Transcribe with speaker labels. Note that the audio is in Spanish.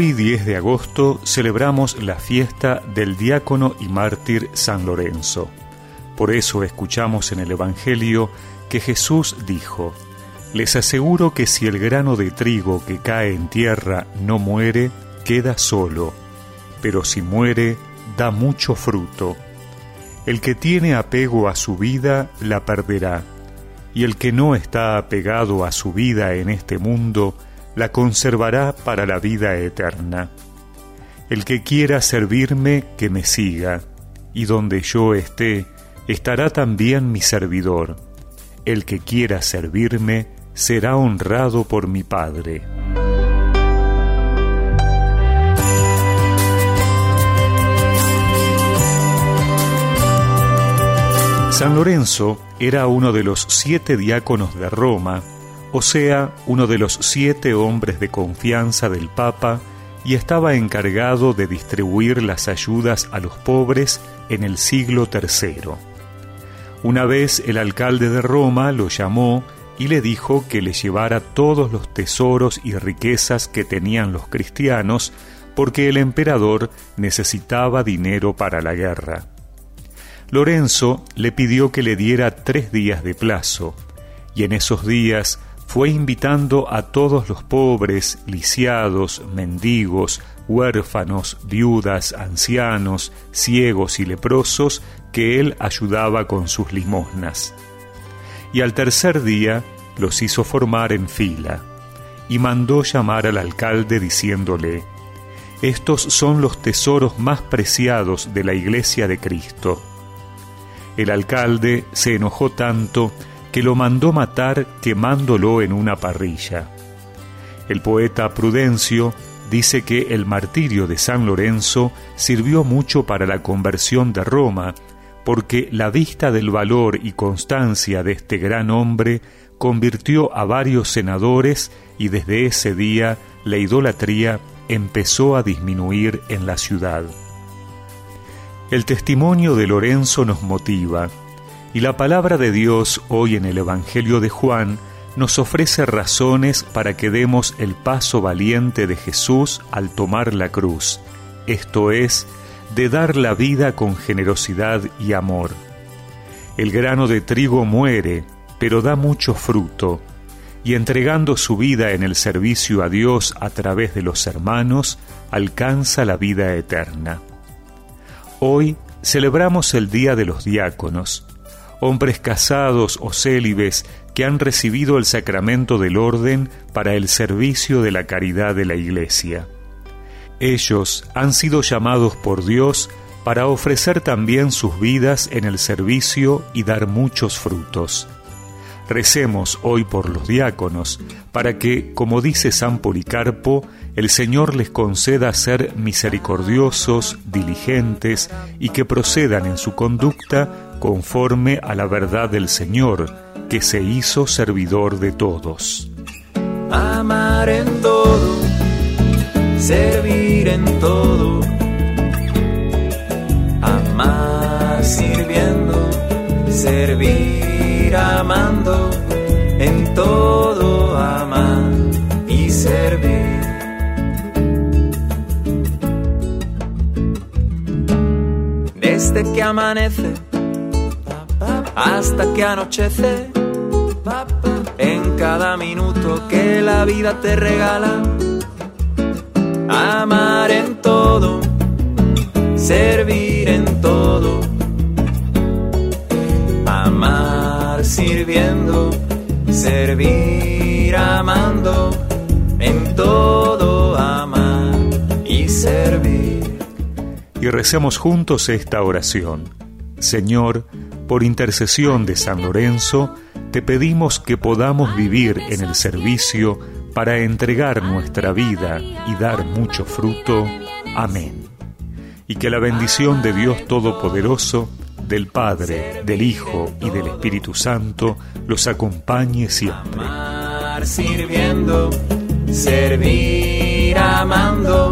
Speaker 1: Hoy 10 de agosto celebramos la fiesta del diácono y mártir San Lorenzo. Por eso escuchamos en el Evangelio que Jesús dijo, Les aseguro que si el grano de trigo que cae en tierra no muere, queda solo, pero si muere, da mucho fruto. El que tiene apego a su vida la perderá, y el que no está apegado a su vida en este mundo, la conservará para la vida eterna. El que quiera servirme, que me siga, y donde yo esté, estará también mi servidor. El que quiera servirme, será honrado por mi Padre. San Lorenzo era uno de los siete diáconos de Roma, o sea, uno de los siete hombres de confianza del Papa, y estaba encargado de distribuir las ayudas a los pobres en el siglo III. Una vez el alcalde de Roma lo llamó y le dijo que le llevara todos los tesoros y riquezas que tenían los cristianos, porque el emperador necesitaba dinero para la guerra. Lorenzo le pidió que le diera tres días de plazo, y en esos días fue invitando a todos los pobres, lisiados, mendigos, huérfanos, viudas, ancianos, ciegos y leprosos que él ayudaba con sus limosnas. Y al tercer día los hizo formar en fila, y mandó llamar al alcalde diciéndole, Estos son los tesoros más preciados de la iglesia de Cristo. El alcalde se enojó tanto que lo mandó matar quemándolo en una parrilla. El poeta Prudencio dice que el martirio de San Lorenzo sirvió mucho para la conversión de Roma, porque la vista del valor y constancia de este gran hombre convirtió a varios senadores y desde ese día la idolatría empezó a disminuir en la ciudad. El testimonio de Lorenzo nos motiva, y la palabra de Dios hoy en el Evangelio de Juan nos ofrece razones para que demos el paso valiente de Jesús al tomar la cruz, esto es, de dar la vida con generosidad y amor. El grano de trigo muere, pero da mucho fruto, y entregando su vida en el servicio a Dios a través de los hermanos, alcanza la vida eterna. Hoy celebramos el Día de los Diáconos, hombres casados o célibes que han recibido el sacramento del orden para el servicio de la caridad de la Iglesia. Ellos han sido llamados por Dios para ofrecer también sus vidas en el servicio y dar muchos frutos. Recemos hoy por los diáconos, para que, como dice San Policarpo, el Señor les conceda ser misericordiosos, diligentes y que procedan en su conducta conforme a la verdad del Señor, que se hizo servidor de todos.
Speaker 2: Amar en todo, servir en todo, amar sirviendo, servir amando, en todo amar y servir. Desde que amanece hasta que anochece. En cada minuto que la vida te regala, sirviendo, servir amando, en todo amar y servir.
Speaker 1: Y recemos juntos esta oración. Señor, por intercesión de San Lorenzo, te pedimos que podamos vivir en el servicio para entregar nuestra vida y dar mucho fruto. Amén. Y que la bendición de Dios Todopoderoso, del Padre, del Hijo y del Espíritu Santo los acompañe siempre.
Speaker 2: Amar sirviendo, servir amando,